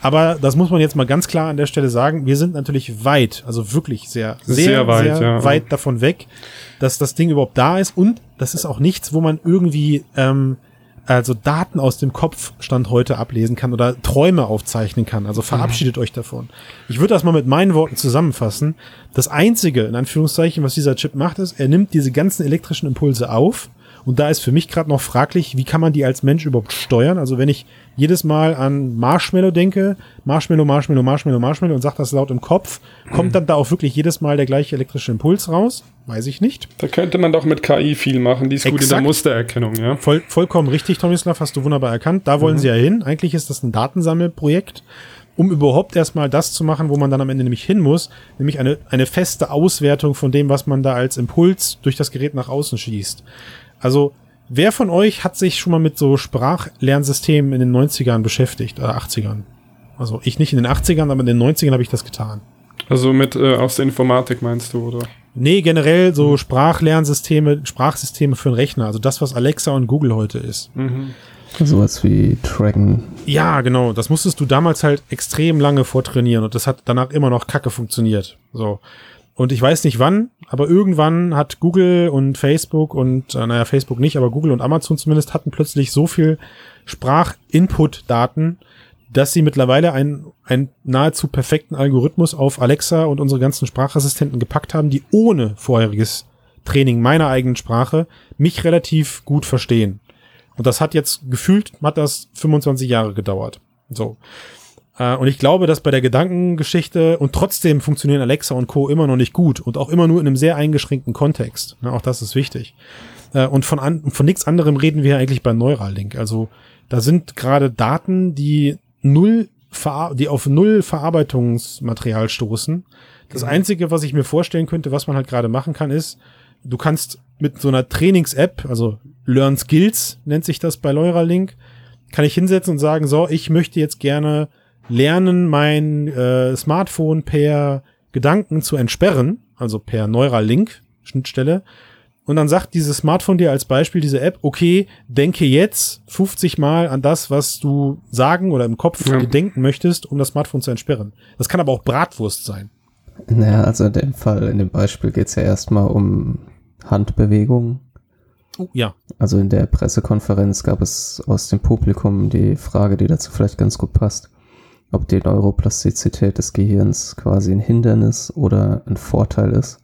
Aber das muss man jetzt mal ganz klar an der Stelle sagen. Wir sind natürlich weit, also wirklich sehr, sehr, Sehr weit, sehr ja. weit davon weg, dass das Ding überhaupt da ist. Und das ist auch nichts, wo man irgendwie ähm, also Daten aus dem Kopf Stand heute ablesen kann oder Träume aufzeichnen kann. Also verabschiedet euch davon. Ich würde das mal mit meinen Worten zusammenfassen. Das einzige, in Anführungszeichen, was dieser Chip macht, ist, er nimmt diese ganzen elektrischen Impulse auf. Und da ist für mich gerade noch fraglich, wie kann man die als Mensch überhaupt steuern? Also wenn ich jedes Mal an Marshmallow denke, Marshmallow, Marshmallow, Marshmallow, Marshmallow und sage das laut im Kopf, kommt dann da auch wirklich jedes Mal der gleiche elektrische Impuls raus? Weiß ich nicht. Da könnte man doch mit KI viel machen, die ist gut in der Exakt. Mustererkennung, ja. Voll, vollkommen richtig, Tomislav, hast du wunderbar erkannt. Da wollen sie ja hin. Eigentlich ist das ein Datensammelprojekt, um überhaupt erstmal das zu machen, wo man dann am Ende nämlich hin muss, nämlich eine, eine feste Auswertung von dem, was man da als Impuls durch das Gerät nach außen schießt. Also, wer von euch hat sich schon mal mit so Sprachlernsystemen in den 90ern beschäftigt, oder 80ern? Also ich nicht in den 80ern, aber in den 90ern habe ich das getan. Also mit äh, aus der Informatik meinst du, oder? Nee, generell so Sprachlernsysteme, Sprachsysteme für den Rechner, also das, was Alexa und Google heute ist. Mhm. Sowas wie Dragon. Ja, genau. Das musstest du damals halt extrem lange vortrainieren und das hat danach immer noch kacke funktioniert. So. Und ich weiß nicht wann, aber irgendwann hat Google und Facebook und, äh, naja, Facebook nicht, aber Google und Amazon zumindest hatten plötzlich so viel Sprach-Input-Daten, dass sie mittlerweile einen, einen nahezu perfekten Algorithmus auf Alexa und unsere ganzen Sprachassistenten gepackt haben, die ohne vorheriges Training meiner eigenen Sprache mich relativ gut verstehen. Und das hat jetzt gefühlt, hat das 25 Jahre gedauert. So. Äh, und ich glaube, dass bei der Gedankengeschichte und trotzdem funktionieren Alexa und Co. immer noch nicht gut und auch immer nur in einem sehr eingeschränkten Kontext. Ja, auch das ist wichtig. Äh, und von, an, von nichts anderem reden wir eigentlich bei Neuralink. Also da sind gerade Daten, die null, die auf null Verarbeitungsmaterial stoßen. Das mhm. einzige, was ich mir vorstellen könnte, was man halt gerade machen kann, ist, du kannst mit so einer Trainings-App, also Learn Skills nennt sich das bei Neuralink, kann ich hinsetzen und sagen, so, ich möchte jetzt gerne lernen, mein äh, Smartphone per Gedanken zu entsperren, also per Neuralink Schnittstelle. Und dann sagt dieses Smartphone dir als Beispiel, diese App, okay, denke jetzt 50 Mal an das, was du sagen oder im Kopf ja. denken möchtest, um das Smartphone zu entsperren. Das kann aber auch Bratwurst sein. Naja, also in dem Fall, in dem Beispiel geht's ja erstmal um Handbewegungen. Oh, ja. Also in der Pressekonferenz gab es aus dem Publikum die Frage, die dazu vielleicht ganz gut passt ob die Neuroplastizität des Gehirns quasi ein Hindernis oder ein Vorteil ist.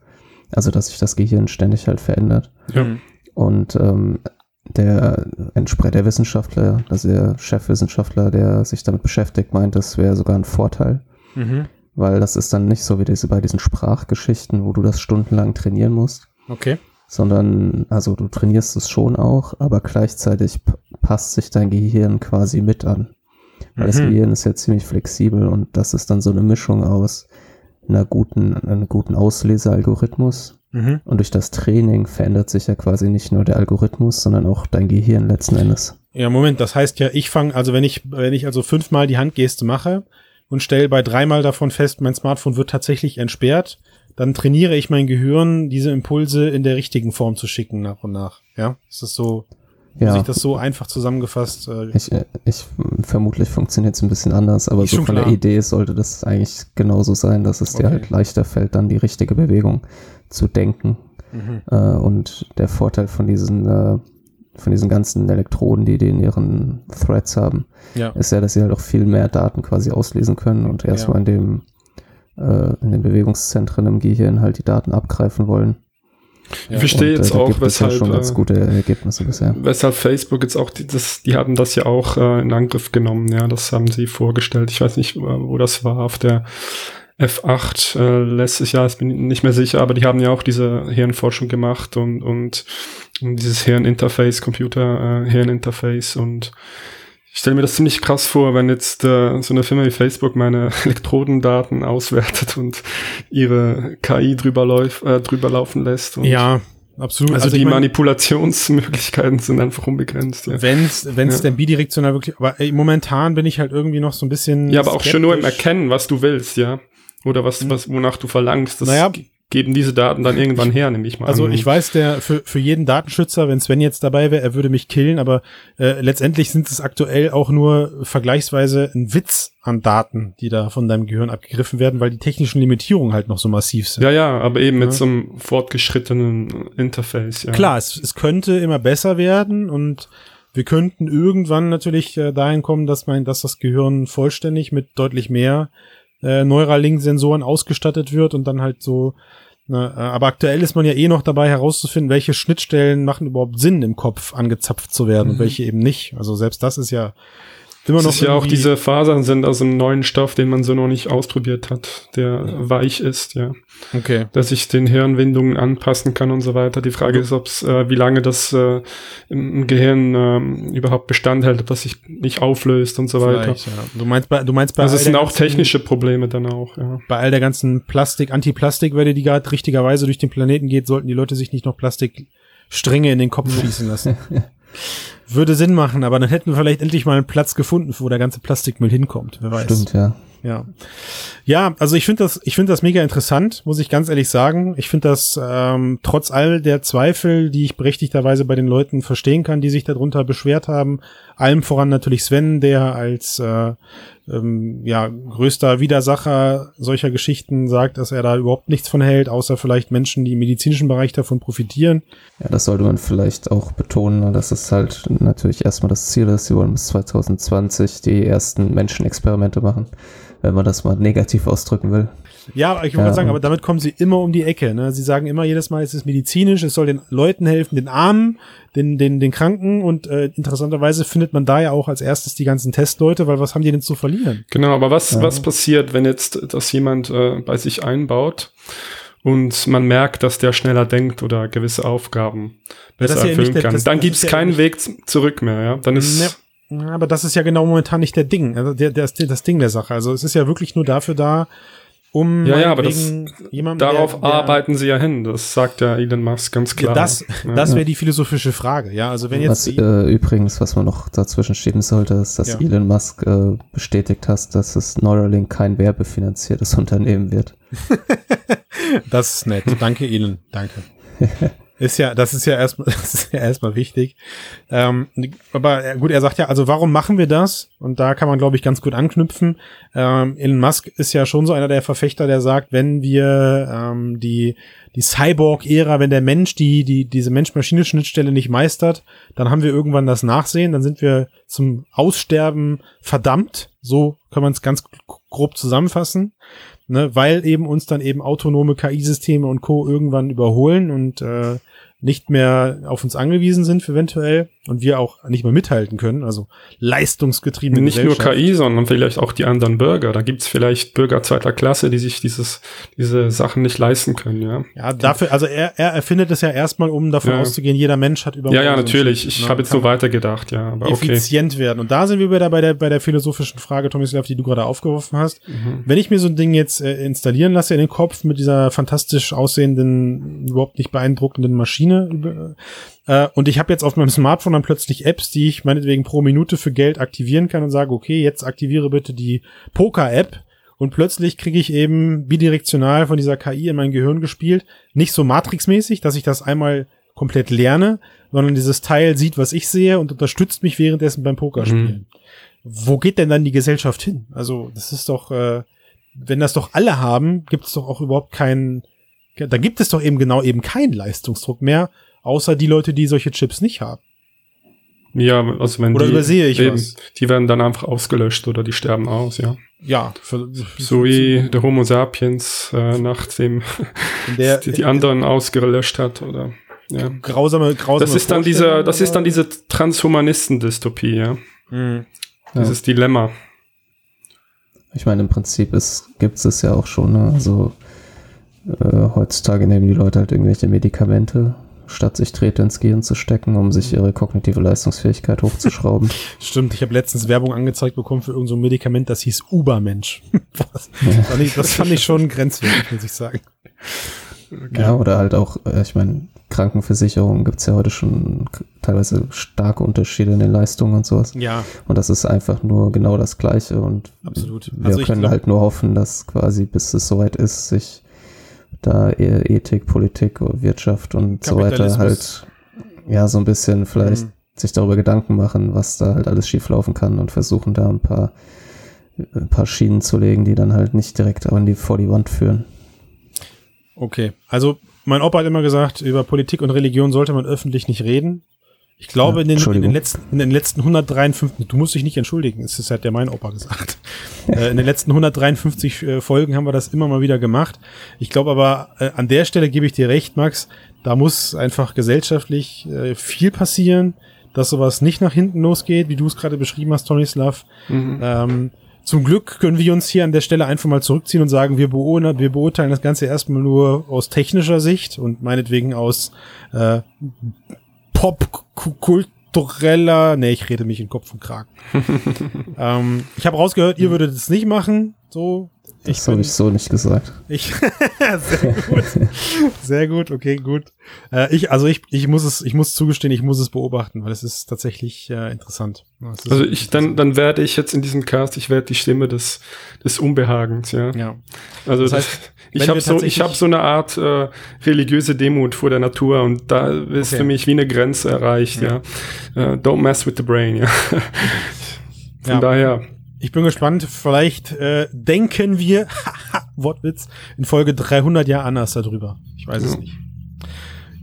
Also, dass sich das Gehirn ständig halt verändert. Ja. Und ähm, der, der Wissenschaftler, also der Chefwissenschaftler, der sich damit beschäftigt, meint, das wäre sogar ein Vorteil. Mhm. Weil das ist dann nicht so wie diese bei diesen Sprachgeschichten, wo du das stundenlang trainieren musst. Okay. Sondern, also du trainierst es schon auch, aber gleichzeitig passt sich dein Gehirn quasi mit an. Weil mhm. das Gehirn ist ja ziemlich flexibel und das ist dann so eine Mischung aus einer guten, einem guten Auslesealgorithmus. Mhm. Und durch das Training verändert sich ja quasi nicht nur der Algorithmus, sondern auch dein Gehirn letzten Endes. Ja, Moment, das heißt ja, ich fange, also wenn ich, wenn ich also fünfmal die Handgeste mache und stelle bei dreimal davon fest, mein Smartphone wird tatsächlich entsperrt, dann trainiere ich mein Gehirn, diese Impulse in der richtigen Form zu schicken nach und nach. Ja, ist das so? Ja. Muss ich das so einfach zusammengefasst? Äh, ich, äh, ich vermutlich funktioniert es ein bisschen anders, aber so von klar. der Idee sollte das eigentlich genauso sein, dass es okay. dir halt leichter fällt, dann die richtige Bewegung zu denken. Mhm. Äh, und der Vorteil von diesen äh, von diesen ganzen Elektroden, die die in ihren Threads haben, ja. ist ja, dass sie halt auch viel mehr Daten quasi auslesen können und erstmal ja. in dem äh, in den Bewegungszentren im Gehirn halt die Daten abgreifen wollen ich verstehe jetzt äh, auch, weshalb, ja schon ganz äh, gute Ergebnisse bisher. weshalb Facebook jetzt auch, die, das, die haben das ja auch äh, in Angriff genommen, ja, das haben sie vorgestellt. Ich weiß nicht, wo das war, auf der F8 äh, letztes Jahr, ich bin nicht mehr sicher, aber die haben ja auch diese Hirnforschung gemacht und, und, und dieses Hirninterface, Computer-Hirninterface äh, und ich stelle mir das ziemlich krass vor, wenn jetzt äh, so eine Firma wie Facebook meine Elektrodendaten auswertet und ihre KI drüber, läuf, äh, drüber laufen lässt. ja, absolut. Also, also die mein, Manipulationsmöglichkeiten sind einfach unbegrenzt. Ja. Wenn es ja. denn bidirektional wirklich, aber ey, momentan bin ich halt irgendwie noch so ein bisschen. Ja, aber skeptisch. auch schon nur im Erkennen, was du willst, ja. Oder was, hm. was, wonach du verlangst. Das naja, geben diese Daten dann irgendwann her, nehme ich mal Also an. ich weiß, der für, für jeden Datenschützer, wenn Sven jetzt dabei wäre, er würde mich killen, aber äh, letztendlich sind es aktuell auch nur vergleichsweise ein Witz an Daten, die da von deinem Gehirn abgegriffen werden, weil die technischen Limitierungen halt noch so massiv sind. Ja, ja, aber eben ja. mit so einem fortgeschrittenen Interface. Ja. Klar, es, es könnte immer besser werden und wir könnten irgendwann natürlich äh, dahin kommen, dass man, dass das Gehirn vollständig mit deutlich mehr äh, Neuralink-Sensoren ausgestattet wird und dann halt so aber aktuell ist man ja eh noch dabei herauszufinden, welche Schnittstellen machen überhaupt Sinn im Kopf angezapft zu werden mhm. und welche eben nicht. Also selbst das ist ja immer das noch. Ist ja auch diese Fasern sind aus einem neuen Stoff, den man so noch nicht ausprobiert hat, der ja. weich ist, ja. Okay. Dass ich den Hirnwindungen anpassen kann und so weiter. Die Frage ist, ob's, äh, wie lange das äh, im Gehirn äh, überhaupt Bestand hält, ob das sich nicht auflöst und so weiter. Ja. Du meinst bei, du meinst bei Also es sind auch technische Probleme dann auch, ja. Bei all der ganzen Plastik, Anti-Plastikwelle, die gerade richtigerweise durch den Planeten geht, sollten die Leute sich nicht noch Plastikstränge in den Kopf schießen lassen. Würde Sinn machen, aber dann hätten wir vielleicht endlich mal einen Platz gefunden, wo der ganze Plastikmüll hinkommt. Wer weiß. Stimmt, ja. Ja. Ja, also ich finde das, ich finde das mega interessant, muss ich ganz ehrlich sagen. Ich finde das ähm, trotz all der Zweifel, die ich berechtigterweise bei den Leuten verstehen kann, die sich darunter beschwert haben, allem voran natürlich Sven, der als äh, ähm, ja größter Widersacher solcher Geschichten sagt, dass er da überhaupt nichts von hält, außer vielleicht Menschen, die im medizinischen Bereich davon profitieren. Ja, das sollte man vielleicht auch betonen, dass es halt natürlich erstmal das Ziel ist, sie wollen bis 2020 die ersten Menschenexperimente machen wenn man das mal negativ ausdrücken will. Ja, ich würde ja, sagen, aber damit kommen sie immer um die Ecke. Ne? Sie sagen immer jedes Mal, es ist medizinisch, es soll den Leuten helfen, den Armen, den, den, den Kranken und äh, interessanterweise findet man da ja auch als erstes die ganzen Testleute, weil was haben die denn zu verlieren? Genau, aber was, ja. was passiert, wenn jetzt das jemand äh, bei sich einbaut und man merkt, dass der schneller denkt oder gewisse Aufgaben besser ja erfüllen kann? Das, dann gibt es keinen Weg zurück mehr, ja. Dann ist ne aber das ist ja genau momentan nicht der Ding, also der, der, das Ding der Sache. Also es ist ja wirklich nur dafür da, um ja, ja, aber das, jemanden, darauf der, der, arbeiten sie ja hin. Das sagt ja Elon Musk ganz klar. Das, ja. das wäre die philosophische Frage. Ja, also wenn jetzt was, äh, übrigens, was man noch dazwischen schieben sollte, ist, dass ja. Elon Musk äh, bestätigt hat, dass es Neuralink kein werbefinanziertes Unternehmen wird. das ist nett. Danke, Elon. Danke. Ist ja, das ist ja erstmal, das ist ja erstmal wichtig. Ähm, aber gut, er sagt ja, also warum machen wir das? Und da kann man, glaube ich, ganz gut anknüpfen. Ähm, Elon Musk ist ja schon so einer der Verfechter, der sagt, wenn wir ähm, die die Cyborg-Ära, wenn der Mensch die die diese Mensch-Maschine-Schnittstelle nicht meistert, dann haben wir irgendwann das Nachsehen, dann sind wir zum Aussterben verdammt. So kann man es ganz grob zusammenfassen ne, weil eben uns dann eben autonome KI-Systeme und Co. irgendwann überholen und äh, nicht mehr auf uns angewiesen sind eventuell und wir auch nicht mehr mithalten können, also leistungsgetriebene Nicht nur KI, sondern vielleicht auch die anderen Bürger. Da gibt's vielleicht Bürger zweiter Klasse, die sich dieses, diese Sachen nicht leisten können, ja. Ja, dafür, also er, er erfindet es ja erstmal, um davon ja. auszugehen, jeder Mensch hat über Ja, ja, natürlich. Ich habe jetzt so weitergedacht, ja. Aber effizient okay. werden. Und da sind wir wieder bei der, bei der philosophischen Frage, Tomislav, die du gerade aufgeworfen hast. Mhm. Wenn ich mir so ein Ding jetzt äh, installieren lasse in den Kopf mit dieser fantastisch aussehenden, überhaupt nicht beeindruckenden Maschine, Maschine. Äh, und ich habe jetzt auf meinem Smartphone dann plötzlich Apps, die ich meinetwegen pro Minute für Geld aktivieren kann und sage, okay, jetzt aktiviere bitte die Poker-App. Und plötzlich kriege ich eben bidirektional von dieser KI in mein Gehirn gespielt. Nicht so Matrix-mäßig, dass ich das einmal komplett lerne, sondern dieses Teil sieht, was ich sehe und unterstützt mich währenddessen beim Pokerspielen. Mhm. Wo geht denn dann die Gesellschaft hin? Also, das ist doch, äh, wenn das doch alle haben, gibt es doch auch überhaupt keinen da gibt es doch eben genau eben keinen Leistungsdruck mehr, außer die Leute, die solche Chips nicht haben. Ja, also wenn oder die, übersehe ich eben, was? Die werden dann einfach ausgelöscht oder die sterben aus, ja. Ja. Für, so wie der Homo sapiens, äh, nachdem der, die, die anderen ausgelöscht hat oder ja. Grausame, grausame. Das ist dann diese, das ist dann diese Transhumanisten-Dystopie, ja. Mhm. Dieses ja. Dilemma. Ich meine, im Prinzip gibt es es ja auch schon, ne? Also äh, heutzutage nehmen die Leute halt irgendwelche Medikamente, statt sich Drähte ins Gehirn zu stecken, um sich ihre kognitive Leistungsfähigkeit hochzuschrauben. Stimmt, ich habe letztens Werbung angezeigt bekommen für irgendein so Medikament, das hieß Ubermensch. das, fand ich, das fand ich schon grenzwertig, muss ich sagen. Okay. Ja, oder halt auch, äh, ich meine, Krankenversicherungen gibt es ja heute schon teilweise starke Unterschiede in den Leistungen und sowas. Ja. Und das ist einfach nur genau das Gleiche. Und Absolut. wir also können glaub, halt nur hoffen, dass quasi bis es soweit ist, sich da Ethik, Politik, Wirtschaft und so weiter halt ja so ein bisschen vielleicht mhm. sich darüber Gedanken machen, was da halt alles schieflaufen kann und versuchen da ein paar ein paar Schienen zu legen, die dann halt nicht direkt an die, vor die Wand führen. Okay, also mein Opa hat immer gesagt, über Politik und Religion sollte man öffentlich nicht reden. Ich glaube, ja, in, den, in, den letzten, in den letzten 153, du musst dich nicht entschuldigen, es hat der mein Opa gesagt. äh, in den letzten 153 äh, Folgen haben wir das immer mal wieder gemacht. Ich glaube aber, äh, an der Stelle gebe ich dir recht, Max, da muss einfach gesellschaftlich viel passieren, dass sowas nicht nach hinten losgeht, wie du es gerade beschrieben hast, Tonislav. Mhm. Ähm, zum Glück können wir uns hier an der Stelle einfach mal zurückziehen und sagen, wir, beurteilen, wir beurteilen das Ganze erstmal nur aus technischer Sicht und meinetwegen aus äh, popkultureller, nee, ich rede mich in Kopf und Kragen. ähm, ich habe rausgehört, ihr würdet es nicht machen, so. Das habe ich so nicht gesagt. Ich, sehr gut. Sehr gut, okay, gut. Äh, ich, also ich, ich muss es, ich muss zugestehen, ich muss es beobachten, weil es ist tatsächlich äh, interessant. Ist also ich, dann, dann werde ich jetzt in diesem Cast, ich werde die Stimme des, des Unbehagens, ja. Ja. Also das heißt, ich habe so, ich habe so eine Art äh, religiöse Demut vor der Natur und da ist okay. für mich wie eine Grenze erreicht, ja. ja. Uh, don't mess with the brain, ja. Von ja. daher. Ich bin gespannt. Vielleicht äh, denken wir, Wortwitz, in Folge 300 ja anders darüber. Ich weiß ja. es nicht.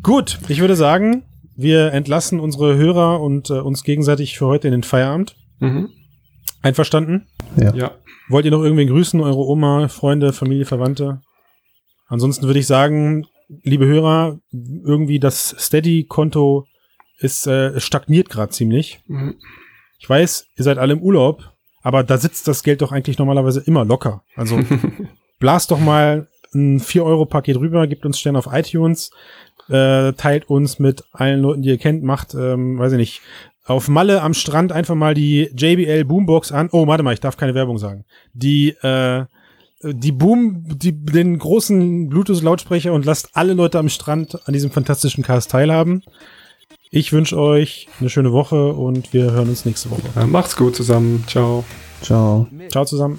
Gut, ich würde sagen, wir entlassen unsere Hörer und äh, uns gegenseitig für heute in den Feierabend. Mhm. Einverstanden? Ja. ja. Wollt ihr noch irgendwen grüßen? Eure Oma, Freunde, Familie, Verwandte? Ansonsten würde ich sagen, liebe Hörer, irgendwie das Steady-Konto ist äh, stagniert gerade ziemlich. Mhm. Ich weiß, ihr seid alle im Urlaub, aber da sitzt das Geld doch eigentlich normalerweise immer locker. Also blast doch mal ein 4-Euro-Paket rüber, gibt uns Sterne auf iTunes, äh, teilt uns mit allen Leuten, die ihr kennt, macht, ähm, weiß ich nicht, auf Malle am Strand einfach mal die JBL Boombox an. Oh, warte mal, ich darf keine Werbung sagen. Die, äh, die Boom, die, den großen Bluetooth-Lautsprecher und lasst alle Leute am Strand an diesem fantastischen Cast teilhaben. Ich wünsche euch eine schöne Woche und wir hören uns nächste Woche. Ja, macht's gut zusammen. Ciao. Ciao. Ciao zusammen.